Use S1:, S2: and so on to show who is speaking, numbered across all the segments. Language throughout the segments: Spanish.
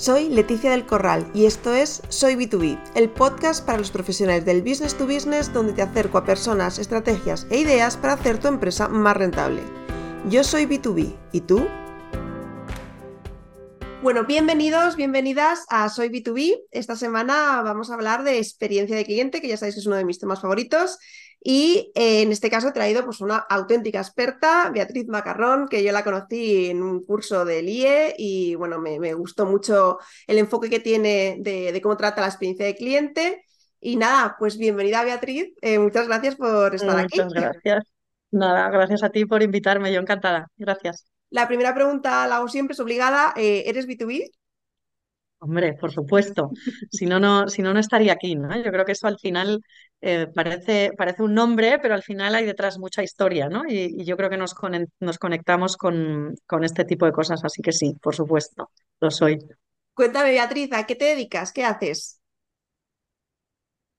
S1: Soy Leticia del Corral y esto es Soy B2B, el podcast para los profesionales del business to business donde te acerco a personas, estrategias e ideas para hacer tu empresa más rentable. Yo soy B2B, ¿y tú? Bueno, bienvenidos, bienvenidas a Soy B2B. Esta semana vamos a hablar de experiencia de cliente, que ya sabéis que es uno de mis temas favoritos. Y eh, en este caso he traído pues, una auténtica experta, Beatriz Macarrón, que yo la conocí en un curso del IE y bueno, me, gustó mucho el enfoque que tiene de, cómo trata la experiencia de cliente. Y nada, pues bienvenida Beatriz, eh, muchas gracias por estar aquí.
S2: Muchas gracias. Nada, gracias a ti por invitarme, yo encantada. Gracias.
S1: La primera pregunta la hago siempre, es obligada. Eh, ¿Eres B2B?
S2: Hombre, por supuesto. Si no, no, si no, no estaría aquí, ¿no? Yo creo que eso al final eh, parece, parece un nombre, pero al final hay detrás mucha historia, ¿no? Y, yo creo que nos, nos conectamos con, con, este tipo de cosas, así que sí, por supuesto, lo soy.
S1: Cuéntame, Beatriz, ¿a qué te dedicas? ¿Qué haces?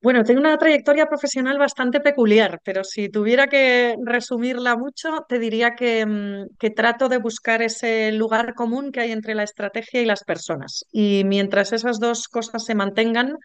S2: Bueno, tengo una trayectoria profesional bastante peculiar, pero si tuviera que resumirla mucho, te diría que, mm, que, trato de buscar ese lugar común que hay entre la estrategia y las personas. Y mientras esas dos cosas se mantengan,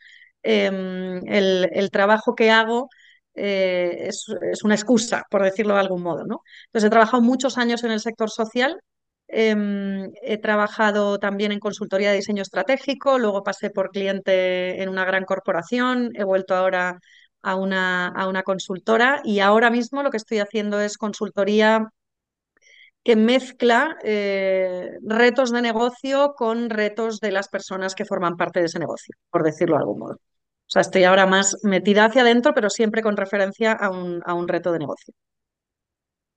S2: em, el, trabajo que hago eh, es, es, una excusa, por decirlo de algún modo. ¿no? Entonces, he trabajado muchos años en el sector social Em, he trabajado también en consultoría de diseño estratégico, luego pasé por cliente en una gran corporación, he vuelto ahora a una, a una consultora y ahora mismo lo que estoy haciendo es consultoría que mezcla eh, retos de negocio con retos de las personas que forman parte de ese negocio, por decirlo de algún modo. O sea, estoy ahora más metida hacia adentro, pero siempre con referencia a un, a un reto de negocio.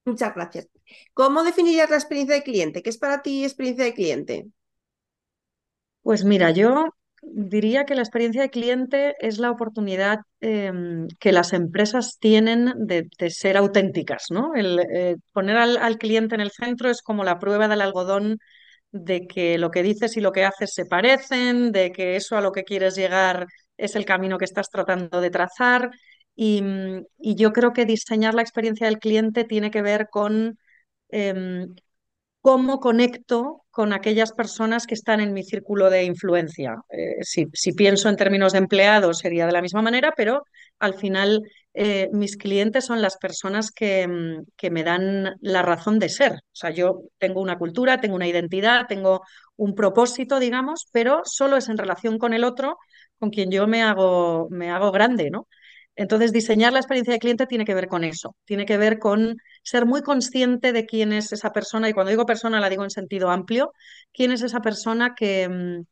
S1: Muchas gracias. ¿Cómo definirías la experiencia de cliente? ¿Qué es para ti experiencia de cliente?
S2: Pues mira, yo diría que la experiencia de cliente es la oportunidad em, que las empresas tienen de, ser auténticas, ¿no? El eh, poner al, cliente en el centro es como la prueba del algodón de que lo que dices y lo que haces se parecen, de que eso a lo que quieres llegar es el camino que estás tratando de trazar Mm, y, yo creo que diseñar la experiencia del cliente tiene que ver con em, cómo conecto con aquellas personas que están en mi círculo de influencia. Eh, si, pienso en términos de empleados sería de la misma manera, pero al final eh, mis clientes son las personas que, mm, que, me dan la razón de ser. O sea, yo tengo una cultura, tengo una identidad, tengo un propósito, digamos, pero solo es en relación con el otro con quien yo me hago, me hago grande, ¿no? Entonces, diseñar la experiencia de cliente tiene que ver con eso, tiene que ver con ser muy consciente de quién es esa persona, y cuando digo persona la digo en sentido amplio, quién es esa persona que, mm,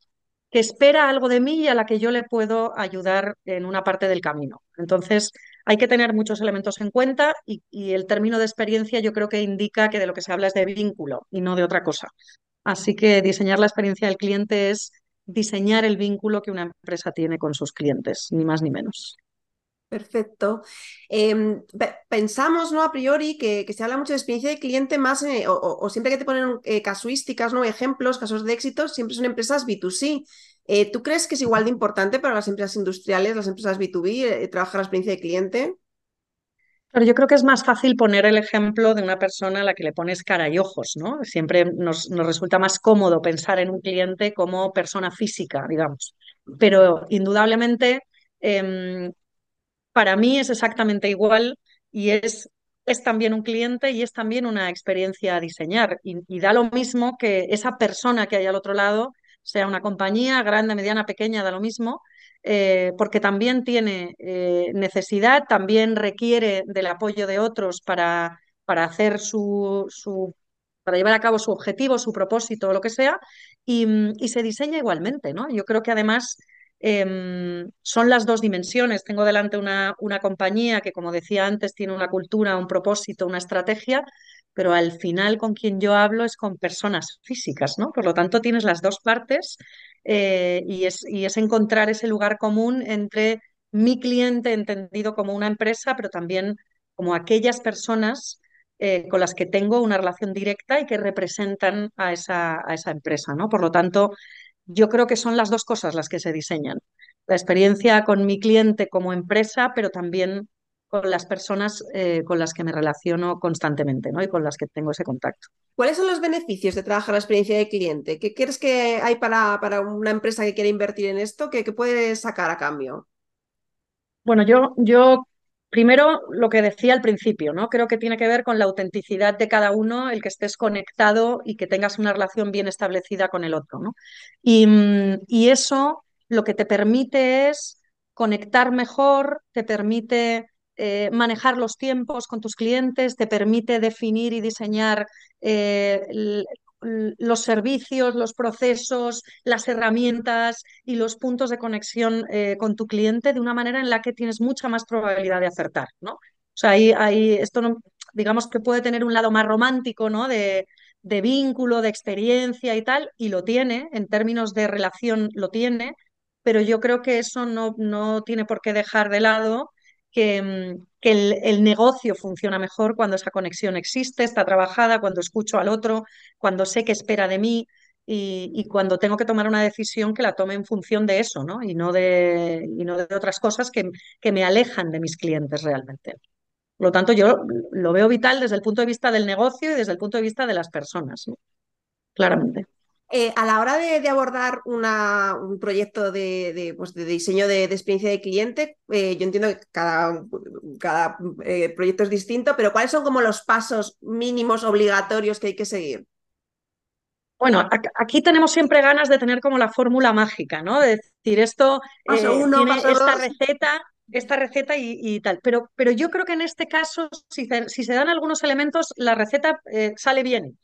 S2: que espera algo de mí y a la que yo le puedo ayudar en una parte del camino. Entonces, hay que tener muchos elementos en cuenta y, y el término de experiencia yo creo que indica que de lo que se habla es de vínculo y no de otra cosa. Así que diseñar la experiencia del cliente es diseñar el vínculo que una empresa tiene con sus clientes, ni más ni menos.
S1: Perfecto. Em, pensamos, ¿no? A priori, que, se habla mucho de experiencia de cliente más, eh, o, siempre que te ponen eh, casuísticas, ¿no? Ejemplos, casos de éxito, siempre son empresas B2C. Eh, ¿Tú crees que es igual de importante para las empresas industriales, las empresas B2B, trabajar la experiencia de cliente?
S2: Pero yo creo que es más fácil poner el ejemplo de una persona a la que le pones cara y ojos, ¿no? Siempre nos, nos resulta más cómodo pensar en un cliente como persona física, digamos. Pero indudablemente em, para mí es exactamente igual y es, es también un cliente y es también una experiencia a diseñar. Y, da lo mismo que esa persona que hay al otro lado, sea una compañía grande, mediana, pequeña, da lo mismo, eh, porque también tiene eh, necesidad, también requiere del apoyo de otros para, para hacer su, su para llevar a cabo su objetivo, su propósito o lo que sea, y, y se diseña igualmente, ¿no? Yo creo que además Em, son las dos dimensiones. Tengo delante una, una, compañía que, como decía antes, tiene una cultura, un propósito, una estrategia, pero al final con quien yo hablo es con personas físicas, ¿no? Por lo tanto, tienes las dos partes eh, y, es, y es encontrar ese lugar común entre mi cliente entendido como una empresa, pero también como aquellas personas eh, con las que tengo una relación directa y que representan a esa, a esa empresa, ¿no? Por lo tanto, yo creo que son las dos cosas las que se diseñan. La experiencia con mi cliente como empresa, pero también con las personas eh, con las que me relaciono constantemente ¿no? y con las que tengo ese contacto.
S1: ¿Cuáles son los beneficios de trabajar la experiencia de cliente? ¿Qué crees que hay para, para una empresa que quiere invertir en esto? ¿Qué, qué puede sacar a cambio?
S2: Bueno, yo, yo primero lo que decía al principio, ¿no? Creo que tiene que ver con la autenticidad de cada uno, el que estés conectado y que tengas una relación bien establecida con el otro, ¿no? Y, mm, eso lo que te permite es conectar mejor, te permite eh, manejar los tiempos con tus clientes, te permite definir y diseñar eh, los servicios, los procesos, las herramientas y los puntos de conexión eh, con tu cliente de una manera en la que tienes mucha más probabilidad de acertar, ¿no? O sea, ahí, ahí esto no, digamos que puede tener un lado más romántico, ¿no? De, de vínculo, de experiencia y tal, y lo tiene, en términos de relación lo tiene, pero yo creo que eso no, no tiene por qué dejar de lado que, mm, el, negocio funciona mejor cuando esa conexión existe, está trabajada, cuando escucho al otro, cuando sé qué espera de mí y, cuando tengo que tomar una decisión que la tome en función de eso, ¿no? Y no de, y no de otras cosas que, que me alejan de mis clientes realmente. Por lo tanto, yo lo veo vital desde el punto de vista del negocio y desde el punto de vista de las personas, claramente.
S1: Eh, a la hora de, de abordar una, un proyecto de, de, pues de diseño de, experiencia de cliente, eh, yo entiendo que cada, cada eh, proyecto es distinto, pero ¿cuáles son como los pasos mínimos obligatorios que hay que seguir?
S2: Bueno, aquí tenemos siempre ganas de tener como la fórmula mágica, ¿no? De decir, esto
S1: paso uno,
S2: tiene
S1: paso
S2: esta
S1: dos.
S2: receta, esta receta y, y, tal. Pero, pero yo creo que en este caso, si se dan algunos elementos, la receta sale bien.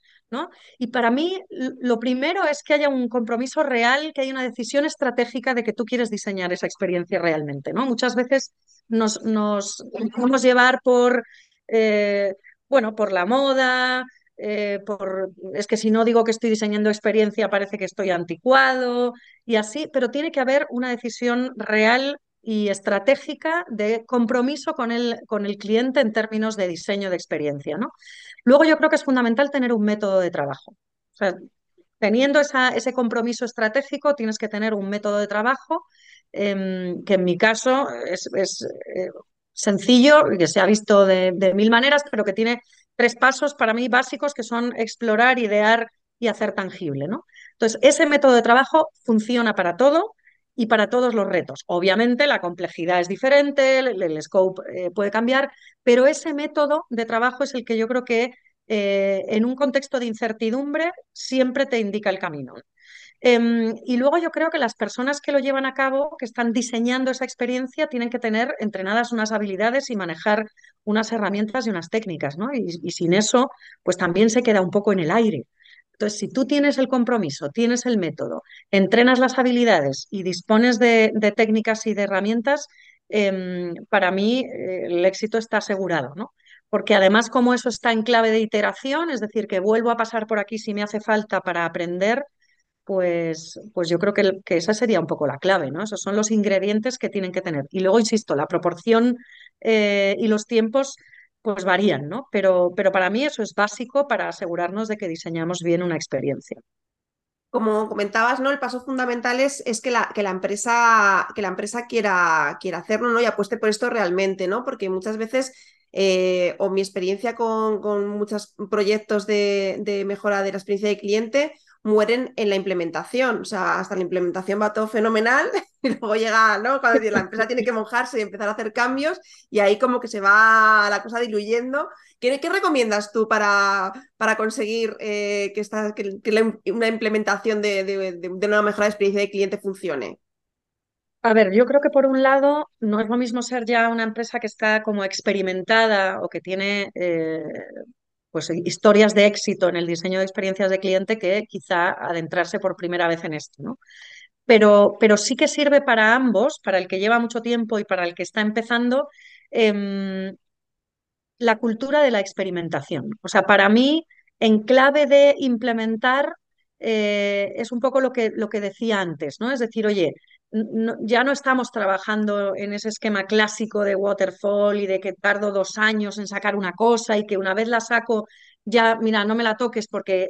S2: Y para mí lo primero es que haya un compromiso real, que haya una decisión estratégica de que tú quieres diseñar esa experiencia realmente, ¿no? Muchas veces nos, nos podemos llevar por, eh, bueno, por la moda, eh, por, es que si no digo que estoy diseñando experiencia parece que estoy anticuado y así, pero tiene que haber una decisión real y estratégica de compromiso con el, con el cliente en términos de diseño de experiencia. ¿no? Luego yo creo que es fundamental tener un método de trabajo. Teniendo ese compromiso estratégico, tienes que tener un método de trabajo eh, que en mi caso es, es eh, sencillo, que se ha visto de, de mil maneras, pero que tiene tres pasos para mí básicos que son explorar, idear y hacer tangible. ¿no? Entonces, ese método de trabajo funciona para todo y para todos los retos. Obviamente la complejidad es diferente, el, scope eh, puede cambiar, pero ese método de trabajo es el que yo creo que eh, en un contexto de incertidumbre siempre te indica el camino. Eh, y luego yo creo que las personas que lo llevan a cabo, que están diseñando esa experiencia, tienen que tener entrenadas unas habilidades y manejar unas herramientas y unas técnicas, ¿no? Y sin eso, pues también se queda un poco en el aire. Entonces, si tú tienes el compromiso, tienes el método, entrenas las habilidades y dispones de, técnicas y de herramientas, eh, para mí eh, el éxito está asegurado, ¿no? Porque además como eso está en clave de iteración, es decir, que vuelvo a pasar por aquí si me hace falta para aprender, pues, pues yo creo que, que esa sería un poco la clave, ¿no? Esos son los ingredientes que tienen que tener. Y luego, insisto, la proporción eh, y los tiempos pues varían, ¿no? Pero, pero para mí eso es básico para asegurarnos de que diseñamos bien una experiencia.
S1: Como comentabas, ¿no? El paso fundamental es, es que, la, que, la, empresa, que la empresa quiera, quiera hacerlo, ¿no? Y apueste por esto realmente, ¿no? Porque muchas veces, eh, o mi experiencia con, con muchos proyectos de, de mejora de la experiencia de cliente, mueren en la implementación. O sea, hasta la implementación va todo fenomenal y luego llega, ¿no? Cuando la empresa tiene que mojarse y empezar a hacer cambios y ahí como que se va la cosa diluyendo. ¿Qué, recomiendas tú para, para conseguir eh, que, esta, que, una implementación de, de, de, una mejora de experiencia de cliente funcione?
S2: A ver, yo creo que por un lado no es lo mismo ser ya una empresa que está como experimentada o que tiene eh, pues, historias de éxito en el diseño de experiencias de cliente que quizá adentrarse por primera vez en esto, ¿no? Pero, pero sí que sirve para ambos, para el que lleva mucho tiempo y para el que está empezando, eh, la cultura de la experimentación. O sea, para mí, en clave de implementar, eh, es un poco lo que, lo que decía antes, ¿no? Es decir, oye, ya no estamos trabajando en ese esquema clásico de waterfall y de que tardo dos años en sacar una cosa y que una vez la saco, ya, mira, no me la toques porque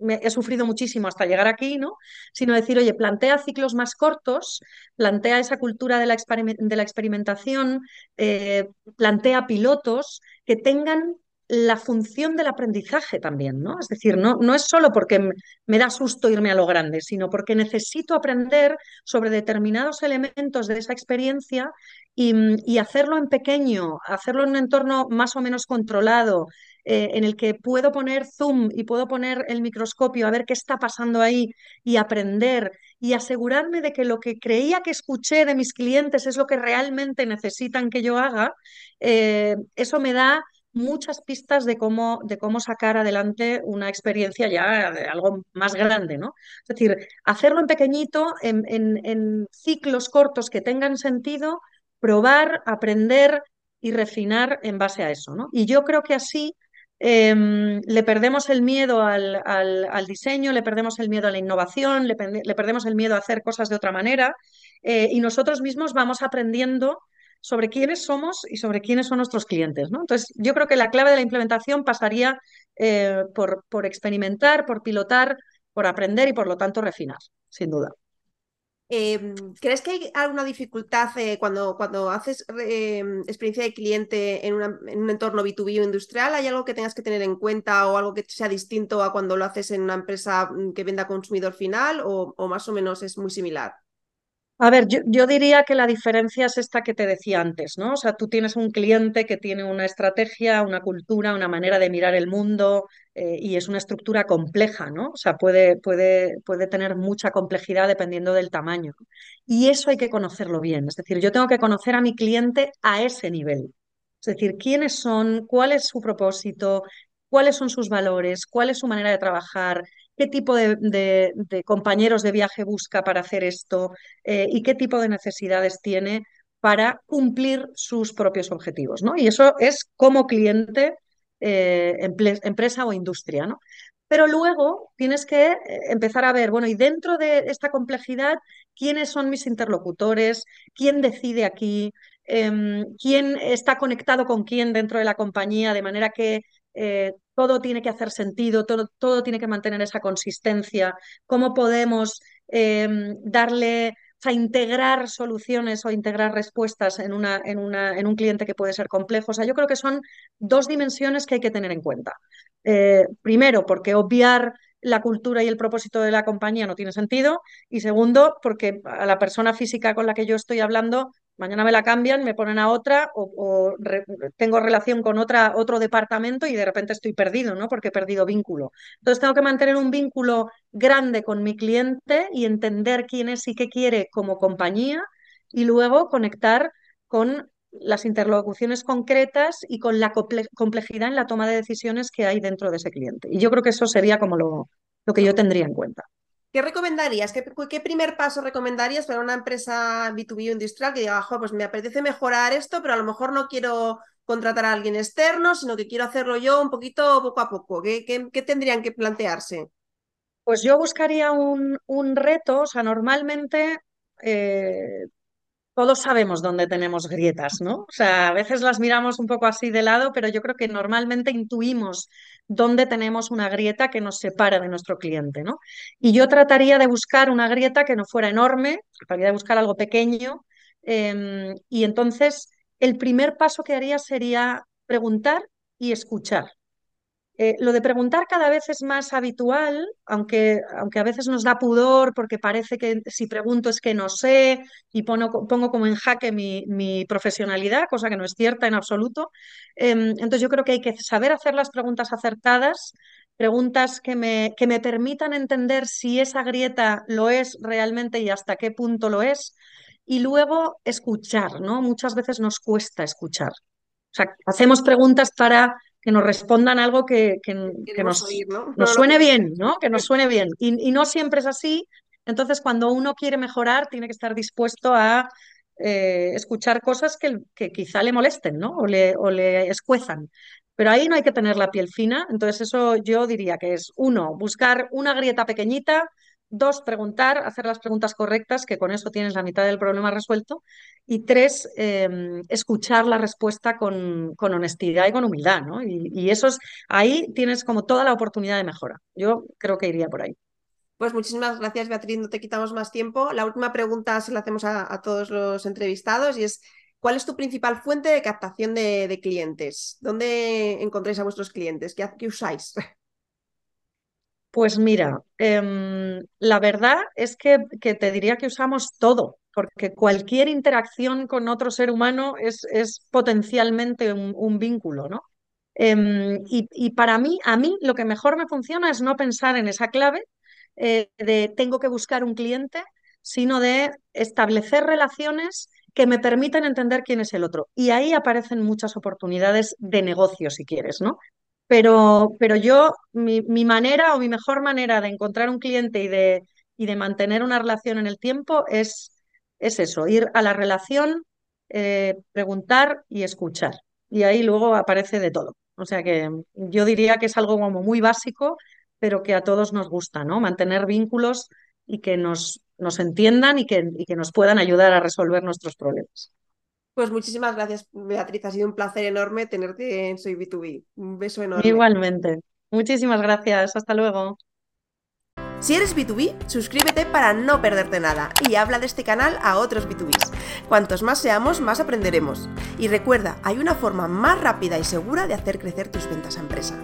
S2: he sufrido muchísimo hasta llegar aquí, ¿no? Sino decir, oye, plantea ciclos más cortos, plantea esa cultura de la, de la experimentación, eh, plantea pilotos que tengan la función del aprendizaje también, ¿no? Es decir, no, no es solo porque me da susto irme a lo grande, sino porque necesito aprender sobre determinados elementos de esa experiencia y, y hacerlo en pequeño, hacerlo en un entorno más o menos controlado, eh, en el que puedo poner zoom y puedo poner el microscopio a ver qué está pasando ahí y aprender y asegurarme de que lo que creía que escuché de mis clientes es lo que realmente necesitan que yo haga, eh, eso me da muchas pistas de cómo, de cómo sacar adelante una experiencia ya de algo más grande, ¿no? Es decir, hacerlo en pequeñito, en, en ciclos cortos que tengan sentido, probar, aprender y refinar en base a eso, ¿no? Y yo creo que así Em, le perdemos el miedo al, diseño, le perdemos el miedo a la innovación, le, perdemos el miedo a hacer cosas de otra manera eh, y nosotros mismos vamos aprendiendo sobre quiénes somos y sobre quiénes son nuestros clientes. ¿no? Entonces, yo creo que la clave de la implementación pasaría eh, por, por experimentar, por pilotar, por aprender y por lo tanto refinar, sin duda.
S1: Em, ¿Crees que hay alguna dificultad eh, cuando, cuando haces em, experiencia de cliente en, un entorno B2B o industrial? ¿Hay algo que tengas que tener en cuenta o algo que sea distinto a cuando lo haces en una empresa mm, que venda consumidor final o más o menos es muy similar?
S2: A ver, yo, diría que la diferencia es esta que te decía antes, ¿no? O sea, tú tienes un cliente que tiene una estrategia, una cultura, una manera de mirar el mundo eh, y es una estructura compleja, ¿no? O sea, puede, puede, puede tener mucha complejidad dependiendo del tamaño. Y eso hay que conocerlo bien. Es decir, yo tengo que conocer a mi cliente a ese nivel. Es decir, quiénes son, cuál es su propósito, cuáles son sus valores, cuál es su manera de trabajar, qué tipo de, compañeros de viaje busca para hacer esto eh, y qué tipo de necesidades tiene para cumplir sus propios objetivos. ¿no? Y eso es como cliente, eh, empresa o industria. ¿no? Pero luego tienes que eh, empezar a ver, bueno, y dentro de esta complejidad, ¿quiénes son mis interlocutores? ¿Quién decide aquí? Em, ¿Quién está conectado con quién dentro de la compañía? De manera que eh, todo tiene que hacer sentido, todo, todo, tiene que mantener esa consistencia, cómo podemos em, darle, a integrar soluciones o integrar respuestas en, una, en, una, en, un cliente que puede ser complejo. O sea, yo creo que son dos dimensiones que hay que tener en cuenta. Eh, primero, porque obviar la cultura y el propósito de la compañía no tiene sentido. Y segundo, porque a la persona física con la que yo estoy hablando mañana me la cambian, me ponen a otra o, tengo relación con otra, otro departamento y de repente estoy perdido, ¿no? Porque he perdido vínculo. Entonces tengo que mantener un vínculo grande con mi cliente y entender quién es y qué quiere como compañía y luego conectar con las interlocuciones concretas y con la complejidad en la toma de decisiones que hay dentro de ese cliente. Y yo creo que eso sería como lo, lo que yo tendría en cuenta.
S1: ¿Qué recomendarías? ¿Qué, primer paso recomendarías para una empresa B2B industrial que diga, pues me apetece mejorar esto, pero a lo mejor no quiero contratar a alguien externo, sino que quiero hacerlo yo un poquito poco a poco? ¿Qué, qué, tendrían que plantearse?
S2: Pues yo buscaría un, un reto, o sea, normalmente eh, todos sabemos dónde tenemos grietas, ¿no? O sea, a veces las miramos un poco así de lado, pero yo creo que normalmente intuimos dónde tenemos una grieta que nos separa de nuestro cliente, ¿no? Y yo trataría de buscar una grieta que no fuera enorme, trataría de buscar algo pequeño, em, y entonces el primer paso que haría sería preguntar y escuchar. Eh, lo de preguntar cada vez es más habitual, aunque, aunque a veces nos da pudor porque parece que si pregunto es que no sé y pongo, pongo como en jaque mi, mi, profesionalidad, cosa que no es cierta en absoluto. Em, entonces yo creo que hay que saber hacer las preguntas acertadas, preguntas que me, que me permitan entender si esa grieta lo es realmente y hasta qué punto lo es. Y luego escuchar, ¿no? Muchas veces nos cuesta escuchar. O sea, hacemos preguntas para que nos respondan algo que, que, nos, nos, suene bien, ¿no? Que nos suene bien. Y, no siempre es así. Entonces, cuando uno quiere mejorar, tiene que estar dispuesto a eh, escuchar cosas que, que, quizá le molesten, ¿no? O le, o le escuezan. Pero ahí no hay que tener la piel fina. Entonces, eso yo diría que es, uno, buscar una grieta pequeñita, Dos, preguntar, hacer las preguntas correctas, que con eso tienes la mitad del problema resuelto. Y tres, em, escuchar la respuesta con, honestidad y con humildad, ¿no? Y, y eso es, ahí tienes como toda la oportunidad de mejora. Yo creo que iría por ahí.
S1: Pues muchísimas gracias, Beatriz. No te quitamos más tiempo. La última pregunta se la hacemos a, todos los entrevistados y es, ¿cuál es tu principal fuente de captación de, clientes? ¿Dónde encontráis a vuestros clientes? ¿Qué, qué usáis?
S2: Pues mira, em, la verdad es que, te diría que usamos todo, porque cualquier interacción con otro ser humano es, potencialmente un, vínculo, ¿no? Em, y, y, para mí, a mí lo que mejor me funciona es no pensar en esa clave eh, de tengo que buscar un cliente, sino de establecer relaciones que me permitan entender quién es el otro. Y ahí aparecen muchas oportunidades de negocio, si quieres, ¿no? Pero, pero yo, mi, manera o mi mejor manera de encontrar un cliente y de, y de mantener una relación en el tiempo es, es eso, ir a la relación, eh, preguntar y escuchar. Y ahí luego aparece de todo. O sea que yo diría que es algo como muy básico pero que a todos nos gusta, ¿no? Mantener vínculos y que nos, nos entiendan y que, y que nos puedan ayudar a resolver nuestros problemas.
S1: Pues muchísimas gracias, Beatriz. Ha sido un placer enorme tenerte en Soy B2B. Un beso enorme.
S2: Igualmente. Muchísimas gracias. Hasta luego.
S1: Si eres B2B, suscríbete para no perderte nada y habla de este canal a otros B2Bs. Cuantos más seamos, más aprenderemos. Y recuerda, hay una forma más rápida y segura de hacer crecer tus ventas a empresa.